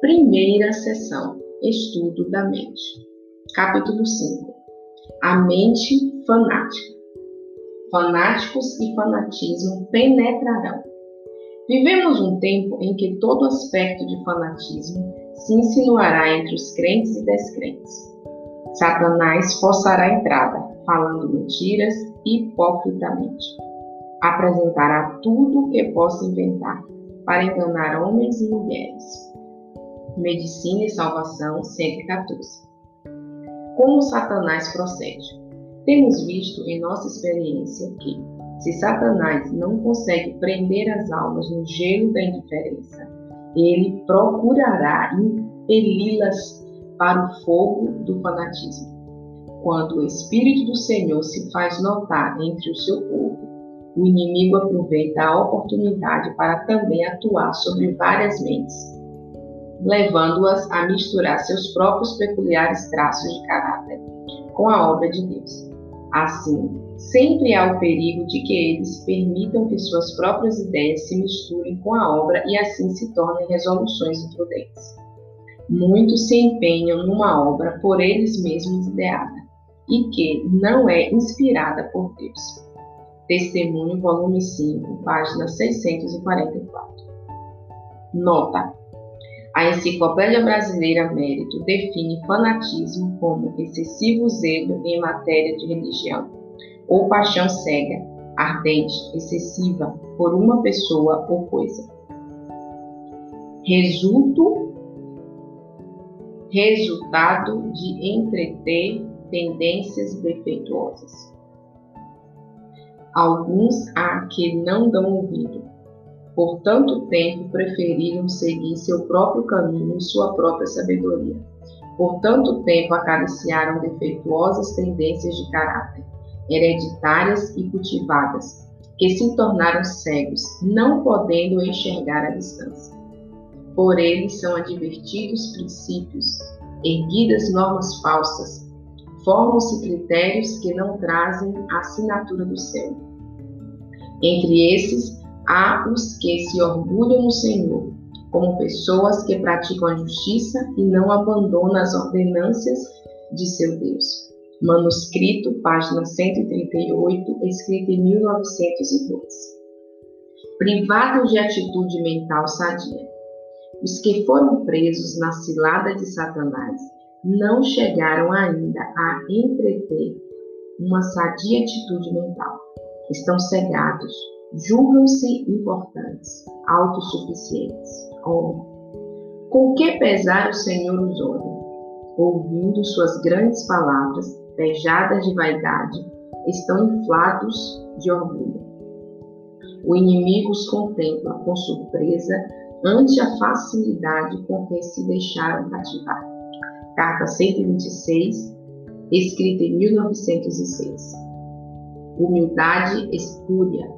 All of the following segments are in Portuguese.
Primeira sessão: Estudo da mente. Capítulo 5: A mente fanática. Fanáticos e fanatismo penetrarão. Vivemos um tempo em que todo aspecto de fanatismo se insinuará entre os crentes e descrentes. Satanás forçará a entrada, falando mentiras hipocritamente. Apresentará tudo o que possa inventar para enganar homens e mulheres. Medicina e Salvação 114. Como Satanás procede? Temos visto em nossa experiência que, se Satanás não consegue prender as almas no gelo da indiferença, ele procurará impeli-las para o fogo do fanatismo. Quando o Espírito do Senhor se faz notar entre o seu povo, o inimigo aproveita a oportunidade para também atuar sobre várias mentes, levando-as a misturar seus próprios peculiares traços de caráter com a obra de Deus. Assim, sempre há o perigo de que eles permitam que suas próprias ideias se misturem com a obra e assim se tornem resoluções imprudentes. Muitos se empenham numa obra por eles mesmos ideada e que não é inspirada por Deus. Testemunho, volume 5, página 644. Nota: A Enciclopédia Brasileira Mérito define fanatismo como excessivo zelo em matéria de religião ou paixão cega, ardente, excessiva por uma pessoa ou coisa. Resulto, resultado de entreter tendências defeituosas alguns há que não dão ouvido. Por tanto tempo preferiram seguir seu próprio caminho e sua própria sabedoria. Por tanto tempo acariciaram defeituosas tendências de caráter, hereditárias e cultivadas, que se tornaram cegos, não podendo enxergar a distância. Por eles são advertidos princípios, erguidas normas falsas, formam-se critérios que não trazem a assinatura do céu entre esses, há os que se orgulham no Senhor, como pessoas que praticam a justiça e não abandonam as ordenâncias de seu Deus. Manuscrito, página 138, escrito em 1902. Privados de atitude mental sadia. Os que foram presos na cilada de Satanás não chegaram ainda a entreter uma sadia atitude mental estão cegados, julgam-se importantes, autossuficientes. Oh, com que pesar o Senhor os olha? Ouvindo suas grandes palavras, pejadas de vaidade, estão inflados de orgulho. O inimigo os contempla com surpresa ante a facilidade com que se deixaram cativar. Carta 126, escrita em 1906 humildade espúria.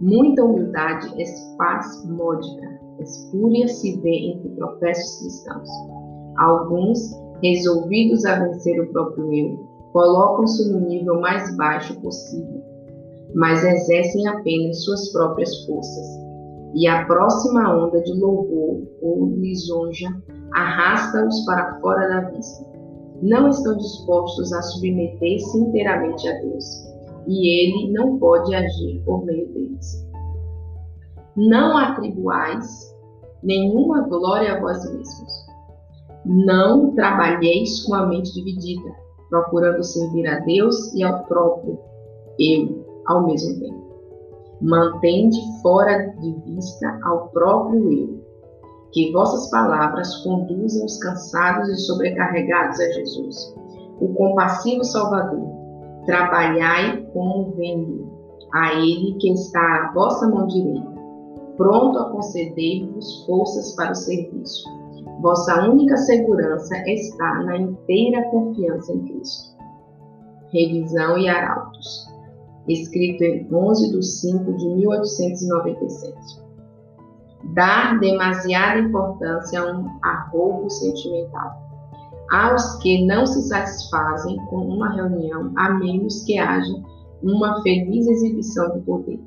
Muita humildade espasmódica, espúria se vê entre professos cristãos. Alguns, resolvidos a vencer o próprio eu, colocam-se no nível mais baixo possível, mas exercem apenas suas próprias forças. E a próxima onda de louvor ou lisonja arrasta-os para fora da vista. Não estão dispostos a submeter-se inteiramente a Deus e ele não pode agir por meio deles. Não atribuais nenhuma glória a vós mesmos. Não trabalheis com a mente dividida, procurando servir a Deus e ao próprio eu ao mesmo tempo. Mantende fora de vista ao próprio eu. Que vossas palavras conduzam os cansados e sobrecarregados a Jesus, o compassivo Salvador, Trabalhai como vendo a Ele que está à vossa mão direita, pronto a conceder-vos forças para o serviço. Vossa única segurança está na inteira confiança em Cristo. Revisão e Arautos, escrito em 11 de 5 de 1897. Dar demasiada importância a um arrobo sentimental aos que não se satisfazem com uma reunião a menos que haja uma feliz exibição de poder.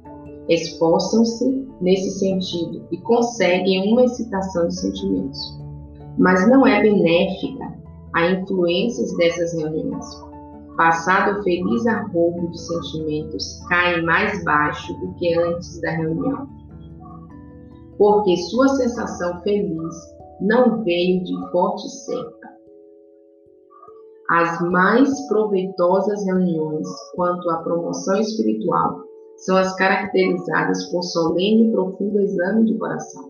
Esforçam-se nesse sentido e conseguem uma excitação de sentimentos. Mas não é benéfica a influências dessas reuniões. Passado o feliz arrobo de sentimentos, cai mais baixo do que antes da reunião. Porque sua sensação feliz não veio de forte cerca. As mais proveitosas reuniões quanto à promoção espiritual são as caracterizadas por solene e profundo exame de coração,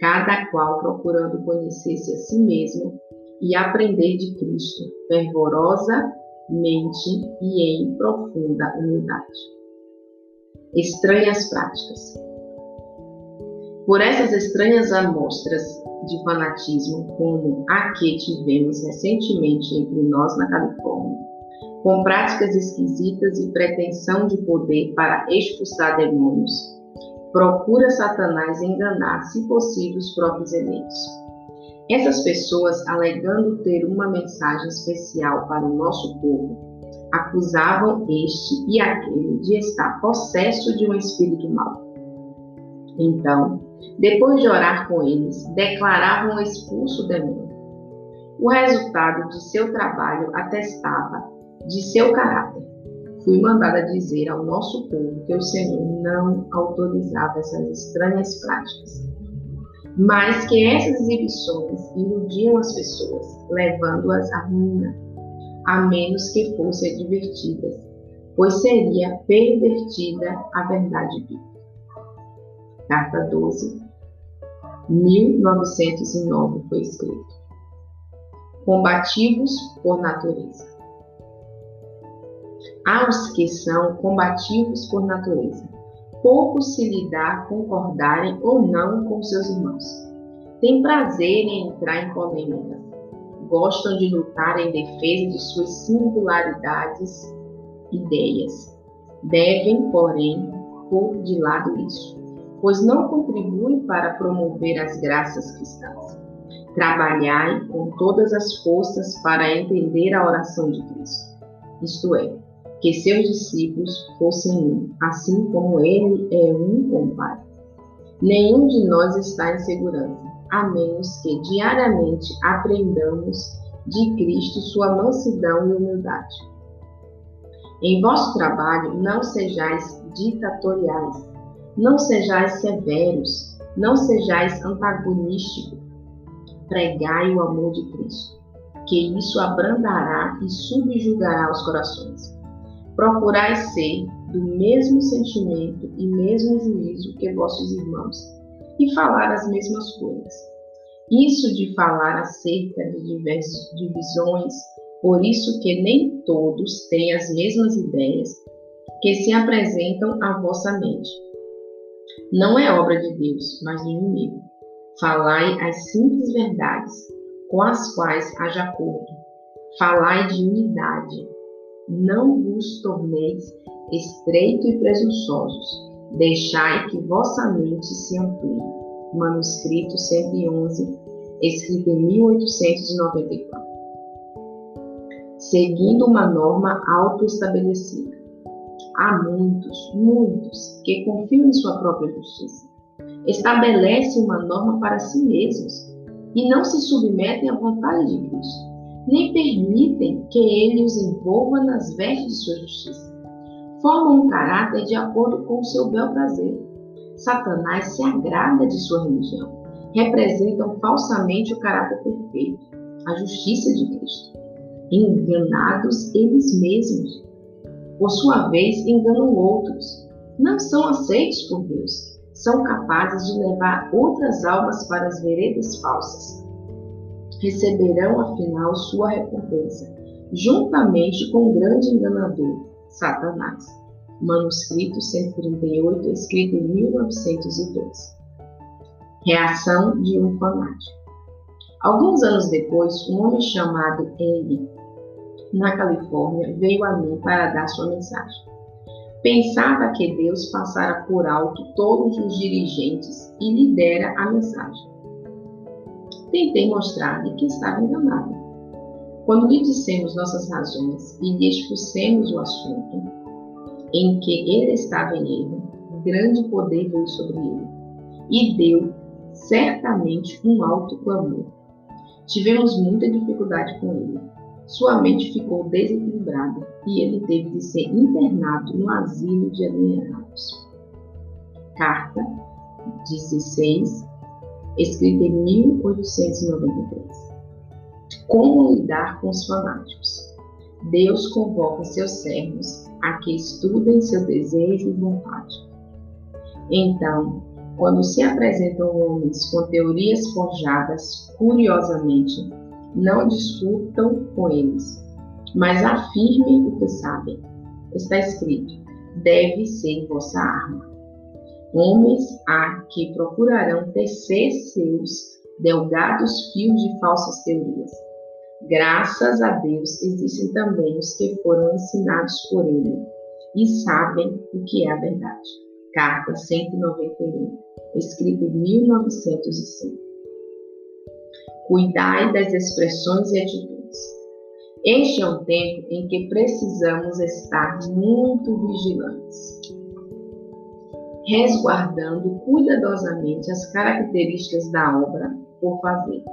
cada qual procurando conhecer-se a si mesmo e aprender de Cristo fervorosamente e em profunda humildade. Estranhas práticas. Por essas estranhas amostras de fanatismo, como a que tivemos recentemente entre nós na Califórnia, com práticas esquisitas e pretensão de poder para expulsar demônios, procura Satanás enganar, se possível, os próprios eleitos. Essas pessoas, alegando ter uma mensagem especial para o nosso povo, acusavam este e aquele de estar possesso de um espírito mau. Então, depois de orar com eles, declaravam expulso o demônio. O resultado de seu trabalho atestava de seu caráter. Fui mandada dizer ao nosso povo que o Senhor não autorizava essas estranhas práticas, mas que essas exibições iludiam as pessoas, levando-as à ruína, a menos que fossem advertidas, pois seria pervertida a verdade bíblica. Carta 12, 1909 foi escrito. Combativos por natureza. Há os que são combativos por natureza. Pouco se lhe dá concordarem ou não com seus irmãos. Têm prazer em entrar em polêmicas. Gostam de lutar em defesa de suas singularidades, ideias. Devem, porém, pôr de lado isso, pois não contribuem para promover as graças cristãs. Trabalhai com todas as forças para entender a oração de Cristo, isto é, que seus discípulos fossem um, assim como ele é um com o Pai. Nenhum de nós está em segurança, a menos que diariamente aprendamos de Cristo sua mansidão e humildade. Em vosso trabalho, não sejais ditatoriais, não sejais severos, não sejais antagonísticos. Pregai o amor de Cristo, que isso abrandará e subjugará os corações procurai ser do mesmo sentimento e mesmo juízo que vossos irmãos, e falar as mesmas coisas. Isso de falar acerca de diversas divisões, por isso que nem todos têm as mesmas ideias que se apresentam à vossa mente. Não é obra de Deus, mas do inimigo. Falai as simples verdades, com as quais haja acordo. Falai de unidade, não vos torneis estreito e presunçosos, deixai que vossa mente se amplie. Manuscrito 111, escrito em 1894. Seguindo uma norma autoestabelecida. Há muitos, muitos, que confiam em sua própria justiça. Estabelecem uma norma para si mesmos e não se submetem à vontade de Cristo nem permitem que ele os envolva nas vestes de sua justiça. Formam um caráter de acordo com o seu bel prazer. Satanás se agrada de sua religião. Representam falsamente o caráter perfeito, a justiça de Cristo. Enganados eles mesmos. Por sua vez, enganam outros. Não são aceitos por Deus. São capazes de levar outras almas para as veredas falsas receberão afinal sua recompensa, juntamente com o grande enganador, Satanás. Manuscrito 138, escrito em 1902. Reação de um fanático. Alguns anos depois, um homem chamado Henry, na Califórnia, veio a mim para dar sua mensagem. Pensava que Deus passara por alto todos os dirigentes e lhe dera a mensagem tentei mostrar-lhe que estava enganado. Quando lhe dissemos nossas razões e lhe expusemos o assunto em que ele estava em erro, grande poder veio sobre ele, e deu certamente um alto clamor. Tivemos muita dificuldade com ele. Sua mente ficou desequilibrada e ele teve de ser internado no asilo de alienados. Carta 16, escrita em 1893. Como lidar com os fanáticos? Deus convoca seus servos a que estudem seu desejo e vontade. Então, quando se apresentam homens com teorias forjadas curiosamente, não discutam com eles, mas afirmem o que sabem. Está escrito: deve ser vossa arma. Homens há que procurarão tecer seus delgados fios de falsas teorias. Graças a Deus existem também os que foram ensinados por ele e sabem o que é a verdade. Carta 191, escrita em 1905. Cuidai das expressões e atitudes. Este é um tempo em que precisamos estar muito vigilantes, resguardando cuidadosamente as características da obra por fazer.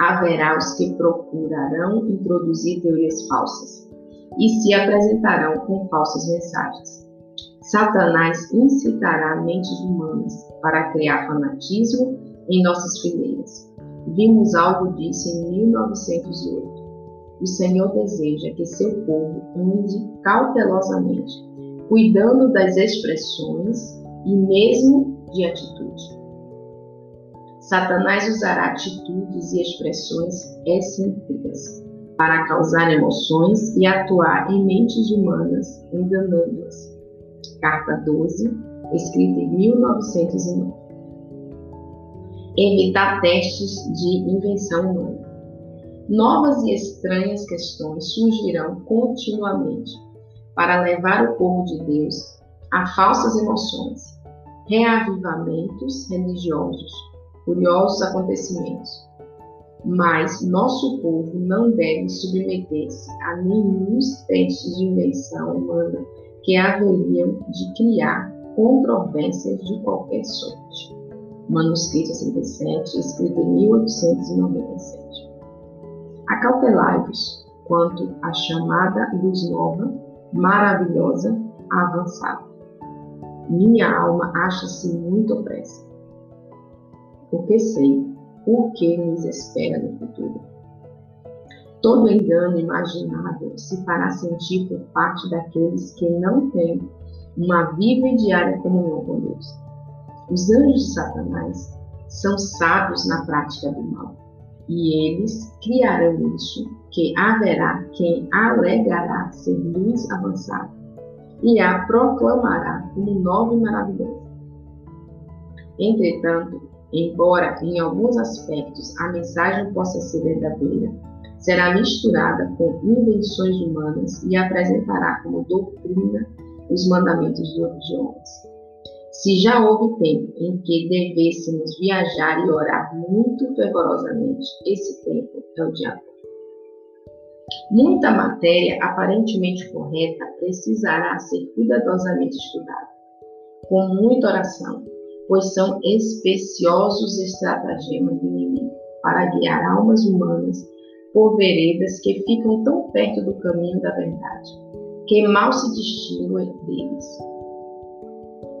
Haverá os que procurarão introduzir teorias falsas e se apresentarão com falsas mensagens Satanás incitará mentes humanas para criar fanatismo em nossas fileiras. Vimos algo disso em 1908. O Senhor deseja que seu povo ande cautelosamente, cuidando das expressões e mesmo de atitude. Satanás usará atitudes e expressões excêntricas para causar emoções e atuar em mentes humanas, enganando-as carta 12, escrita em 1909. Evitar testes de invenção humana. Novas e estranhas questões surgirão continuamente para levar o povo de Deus a falsas emoções, reavivamentos religiosos, curiosos acontecimentos. Mas nosso povo não deve submeter-se a nenhum testes de invenção humana que haveriam de criar controvérsias de qualquer sorte. Manuscrito 67, escrito em 1897. Acautelai-vos quanto à chamada luz nova, maravilhosa, avançada. Minha alma acha-se muito opressa, porque sei o que nos espera no futuro. Todo engano imaginável se fará sentir por parte daqueles que não têm uma viva e diária comunhão com Deus. Os anjos de Satanás são sábios na prática do mal, e eles criarão isso, que haverá quem alegará ser luz avançada, e a proclamará como nova e maravilhosa. Entretanto, embora em alguns aspectos a mensagem possa ser verdadeira, será misturada com invenções humanas e apresentará como doutrina os mandamentos de homens. Se já houve tempo em que devêssemos viajar e orar muito fervorosamente, esse tempo é o de agora. Muita matéria aparentemente correta precisará ser cuidadosamente estudada, com muita oração, pois são especiosos estratagemas do inimigo para guiar almas humanas por veredas que ficam tão perto do caminho da verdade, que mal se distinguem deles.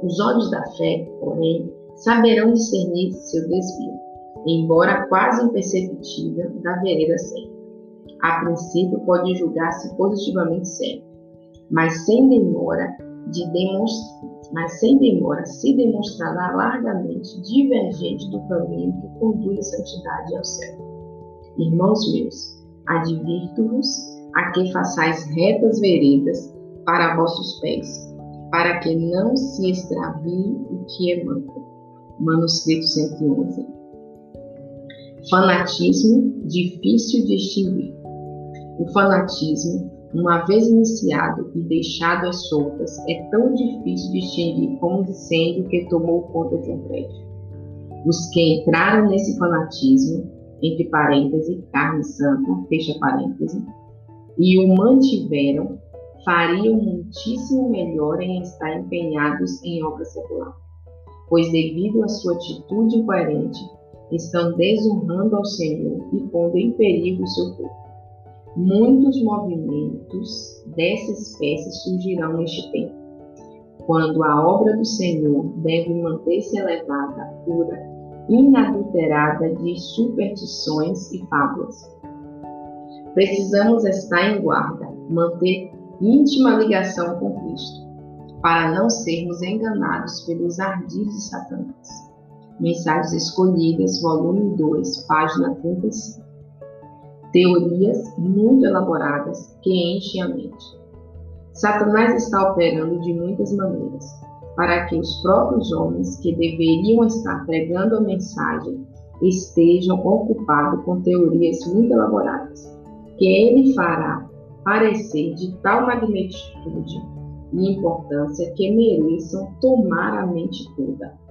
Os olhos da fé, porém, saberão discernir seu desvio, embora quase imperceptível, da vereda certa. A princípio pode julgar-se positivamente certo, mas sem demora de demonstrar mas sem demora se demonstrará largamente divergente do caminho que conduz à santidade ao céu. Irmãos meus, advirto-vos a que façais retas veredas para vossos pés, para que não se extravie o que é manco. Manuscrito 111. Fanatismo difícil de extinguir. O fanatismo, uma vez iniciado e deixado às soltas, é tão difícil de extinguir como o incêndio que tomou conta de um prédio. Os que entraram nesse fanatismo entre parênteses, carne santa, fecha parêntese, e o mantiveram, fariam muitíssimo melhor em estar empenhados em obra secular, pois, devido à sua atitude incoerente, estão desonrando ao Senhor e pondo em perigo o seu povo. Muitos movimentos dessa espécie surgirão neste tempo, quando a obra do Senhor deve manter-se elevada, pura, inadulterada de superstições e fábulas. Precisamos estar em guarda, manter íntima ligação com Cristo, para não sermos enganados pelos ardis de Satanás. Mensagens Escolhidas, volume 2, página 35 teorias muito elaboradas que enchem a mente. Satanás está operando de muitas maneiras para que os próprios homens que deveriam estar pregando a mensagem estejam ocupados com teorias muito elaboradas, que ele fará parecer de tal magnitude e importância que mereçam tomar a mente toda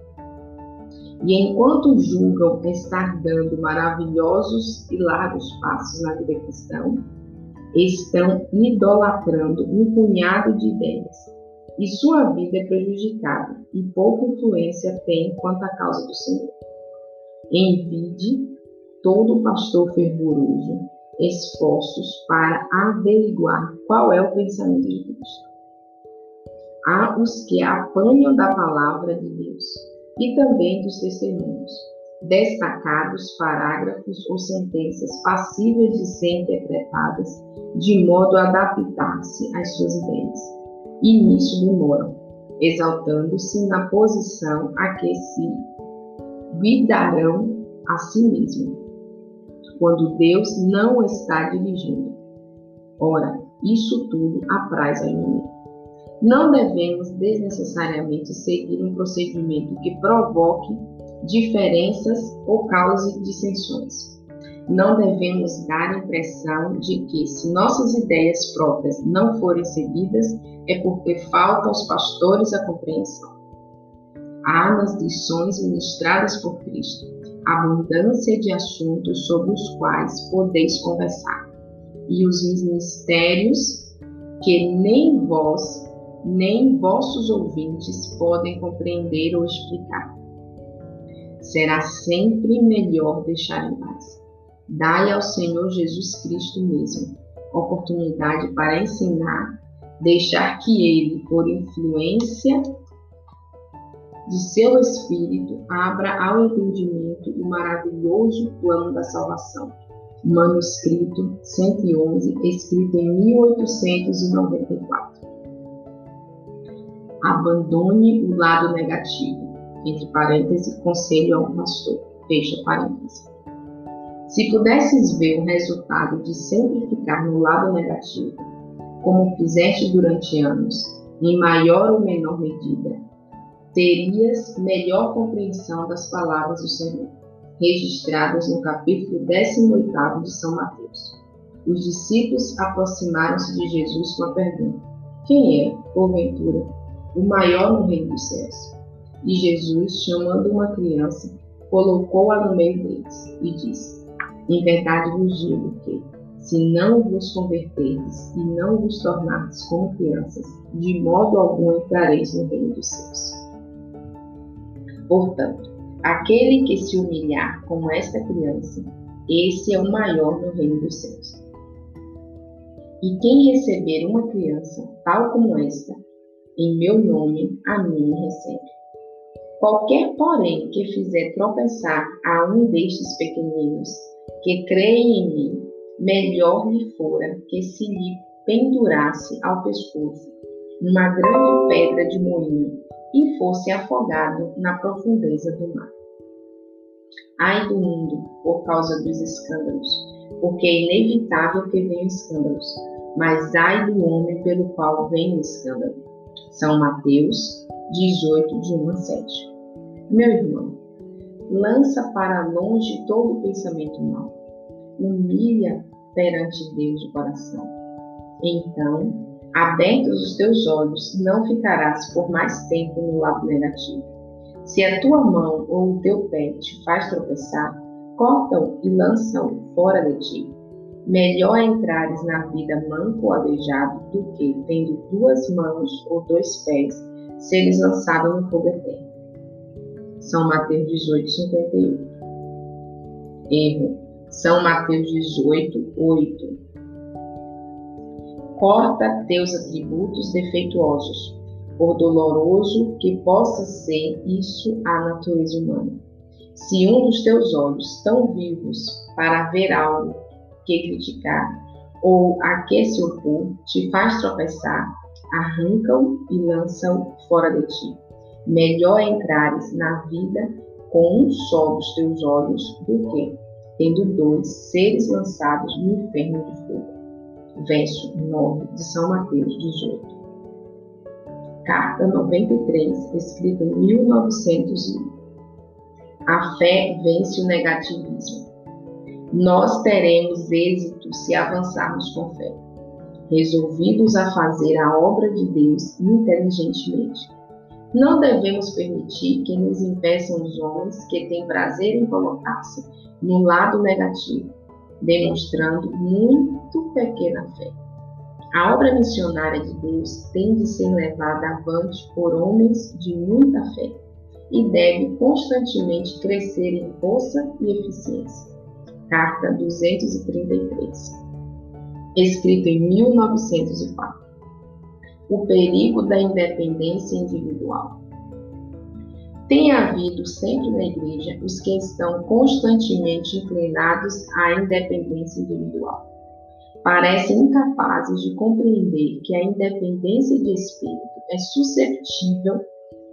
e enquanto julgam estar dando maravilhosos e largos passos na vida cristã, estão idolatrando um punhado de ideias, e sua vida é prejudicada e pouca influência tem quanto à causa do Senhor. Envide todo pastor fervoroso esforços para averiguar qual é o pensamento de Cristo. Há os que apanham da palavra de Deus e também dos testemunhos, destacados parágrafos ou sentenças passíveis de ser interpretadas de modo a adaptar-se às suas ideias, e nisso demoram, exaltando-se na posição a que se vidarão a si mesmo, quando Deus não está dirigindo. Ora, isso tudo apraz a inimigo. Não devemos desnecessariamente seguir um procedimento que provoque diferenças ou cause dissensões. Não devemos dar a impressão de que, se nossas ideias próprias não forem seguidas, é porque falta aos pastores a compreensão. Nas lições ministradas por Cristo abundância de assuntos sobre os quais podeis conversar, e os mistérios que nem vós nem vossos ouvintes podem compreender ou explicar. Será sempre melhor deixar em paz. Dai ao Senhor Jesus Cristo mesmo oportunidade para ensinar, deixar que Ele, por influência de seu Espírito, abra ao entendimento o maravilhoso plano da salvação. Manuscrito 111, escrito em 1894 abandone o lado negativo. Entre parênteses, conselho ao pastor. Fecha parênteses. Se pudesses ver o resultado de sempre ficar no lado negativo, como fizeste durante anos, em maior ou menor medida, terias melhor compreensão das palavras do Senhor, registradas no capítulo 18 de São Mateus. Os discípulos aproximaram-se de Jesus com a pergunta: Quem é, porventura, o maior no reino dos céus. E Jesus, chamando uma criança, colocou-a no meio deles e disse: Em verdade vos digo que, se não vos converterdes e não vos tornardes como crianças, de modo algum entrareis no reino dos céus. Portanto, aquele que se humilhar como esta criança, esse é o maior no reino dos céus. E quem receber uma criança tal como esta, em meu nome a mim recebe. Qualquer, porém, que fizer tropeçar a um destes pequeninos que creem em mim, melhor lhe fora que se lhe pendurasse ao pescoço uma grande pedra de moinho e fosse afogado na profundeza do mar. Ai do mundo por causa dos escândalos, porque é inevitável que venham escândalos, mas ai do homem pelo qual vem o escândalo. São Mateus 18, de 1 a 7. Meu irmão, lança para longe todo pensamento mau. Humilha perante Deus o coração. Então, abertos os teus olhos, não ficarás por mais tempo no lado negativo. Se a tua mão ou o teu pé te faz tropeçar, corta-o e lança-o fora de ti. Melhor entrares na vida manco ou aleijado do que, tendo duas mãos ou dois pés, seres lançado no fogo eterno. São Mateus 18, 58. Erro. São Mateus 18, 8. Corta teus atributos defeituosos, por doloroso que possa ser isso a natureza humana. Se um dos teus olhos tão vivos para ver algo que criticar, ou a que se te faz tropeçar, arranca-o e lança-o fora de ti. Melhor entrares na vida com um só dos teus olhos do que, tendo dois, seres lançados no inferno de fogo. Verso 9 de São Mateus 18. Carta 93, escrita em 1901. A fé vence o negativismo. Nós teremos êxito se avançarmos com fé, resolvidos a fazer a obra de Deus inteligentemente. Não devemos permitir que nos impeçam os homens que têm prazer em colocar-se no lado negativo, demonstrando muito pequena fé. A obra missionária de Deus tem de ser levada avante por homens de muita fé e deve constantemente crescer em força e eficiência. Carta 233, escrito em 1904. O perigo da independência individual. Tem havido sempre na Igreja os que estão constantemente inclinados à independência individual. Parecem incapazes de compreender que a independência de espírito é suscetível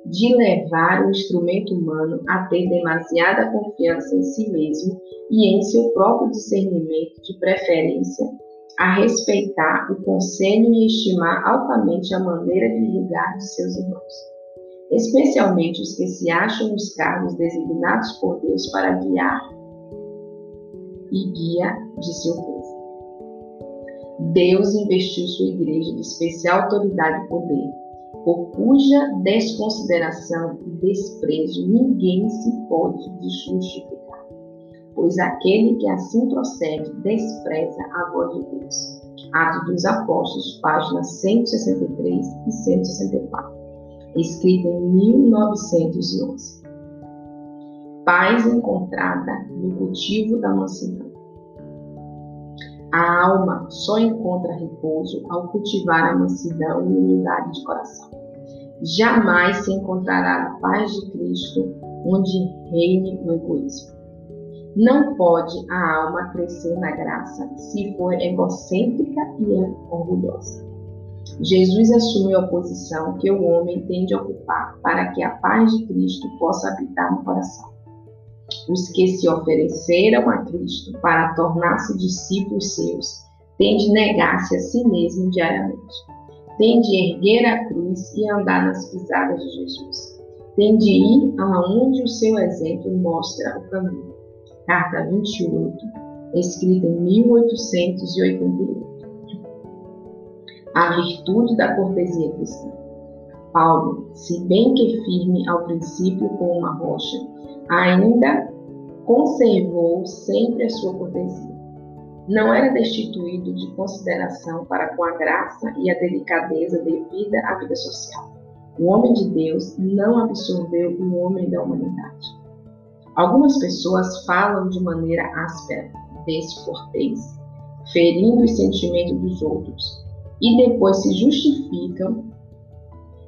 de levar o instrumento humano a ter demasiada confiança em si mesmo e em seu próprio discernimento de preferência, a respeitar o conselho e estimar altamente a maneira de julgar de seus irmãos, especialmente os que se acham nos cargos designados por Deus para guiar e guia de seu povo. Deus investiu sua igreja de especial autoridade e poder, por cuja desconsideração e desprezo ninguém se pode justificar, pois aquele que assim procede despreza a voz de Deus. Atos dos Apóstolos, páginas 163 e 164, escrita em 1911. Paz encontrada no cultivo da mansidão. A alma só encontra repouso ao cultivar a mansidão e humildade de coração. Jamais se encontrará a paz de Cristo onde reine o egoísmo. Não pode a alma crescer na graça se for egocêntrica e orgulhosa. Jesus assumiu a posição que o homem tem de ocupar para que a paz de Cristo possa habitar no coração os que se ofereceram a Cristo para tornar-se discípulos seus, têm de negar-se a si mesmo diariamente. Têm de erguer a cruz e andar nas pisadas de Jesus. Têm de ir aonde o seu exemplo mostra o caminho. Carta 28, escrita em 1888. A virtude da cortesia cristã. Paulo, se bem que firme ao princípio com uma rocha, ainda conservou sempre a sua cortesia. Não era destituído de consideração para com a graça e a delicadeza devida à vida social. O homem de Deus não absorveu o homem da humanidade. Algumas pessoas falam de maneira áspera, descortês, ferindo os sentimentos dos outros, e depois se justificam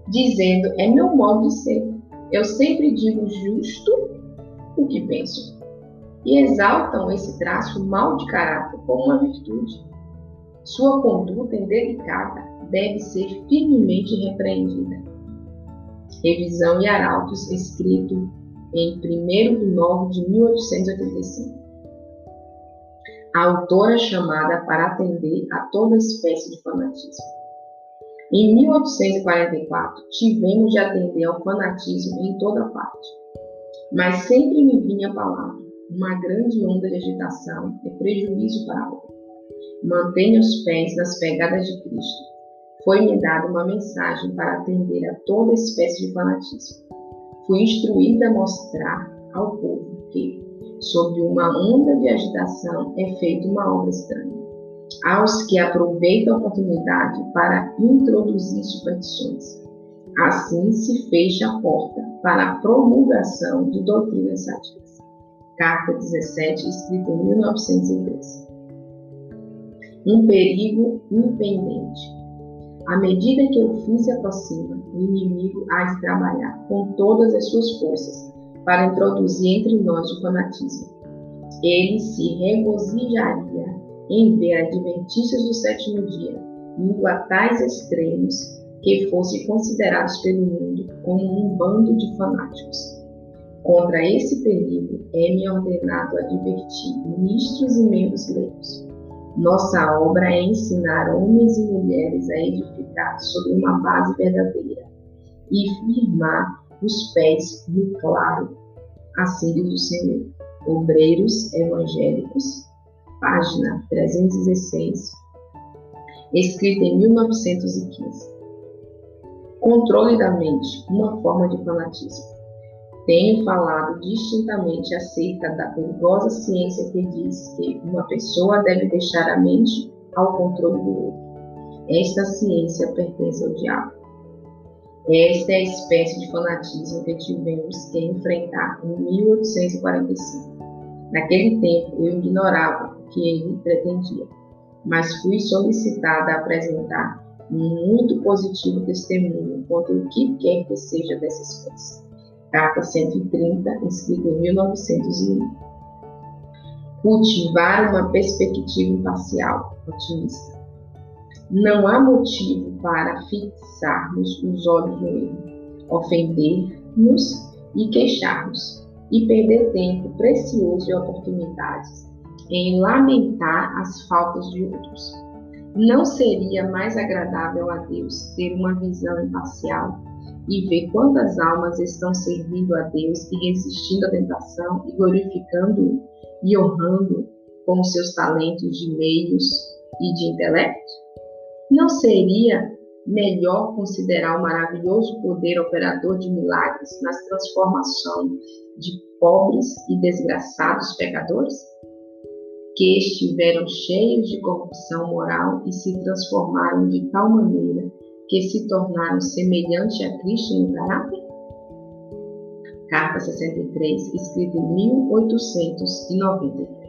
dizendo: é meu modo de ser. Eu sempre digo justo o que penso. E exaltam esse traço mal de caráter como uma virtude. Sua conduta indelicada deve ser firmemente repreendida. Revisão e Arautos, escrito em 1 de nove de 1885. A autora chamada para atender a toda espécie de fanatismo. Em 1844, tivemos de atender ao fanatismo em toda parte mas sempre me vinha a palavra, uma grande onda de agitação e prejuízo para a obra. Mantenha os pés nas pegadas de Cristo. Foi-me dada uma mensagem para atender a toda espécie de fanatismo. Fui instruída a mostrar ao povo sob uma onda de agitação, é feita uma obra estranha. aos que aproveitam a oportunidade para introduzir superstições. Assim se fecha a porta para a promulgação de doutrinas sáticas. Carta 17, escrita em 1902. Um perigo impendente. À medida que o fim se aproxima, o inimigo há de trabalhar com todas as suas forças para introduzir entre nós o fanatismo. Ele se regozijaria em ver adventistas do sétimo dia indo a tais extremos que fossem considerados pelo mundo como um bando de fanáticos. Contra esse perigo é-me ordenado advertir ministros e membros gregos. Nossa obra é ensinar homens e mulheres a edificar sobre uma base verdadeira e firmar os pés no claro. Assim diz o Senhor. Obreiros Evangélicos, página 316, escrita em 1915. Controle da mente, uma forma de fanatismo. Tenho falado distintamente acerca da perigosa ciência que diz que uma pessoa deve deixar a mente ao controle do outro. Esta ciência pertence ao diabo. Esta é a espécie de fanatismo que tivemos que enfrentar em 1845. Naquele tempo eu ignorava o que ele pretendia, mas fui solicitada a apresentar um muito positivo testemunho contra o que quer que seja dessa espécie. Carta 130, escrita em 1901. Cultivar uma perspectiva imparcial, otimista. Não há motivo para fixarmos os olhos no erro, ofender-nos e queixar-nos, e perder tempo precioso e oportunidades em lamentar as faltas de outros. Não seria mais agradável a Deus ter uma visão imparcial e ver quantas almas estão servindo a Deus e resistindo à tentação e glorificando e honrando com seus talentos de meios e de intelecto? Não seria melhor considerar o maravilhoso poder operador de milagres nas transformações de pobres e desgraçados pecadores? que estiveram cheios de corrupção moral e se transformaram de tal maneira que se tornaram semelhantes a Cristo no caráter? Carta 63, escrita em 1893.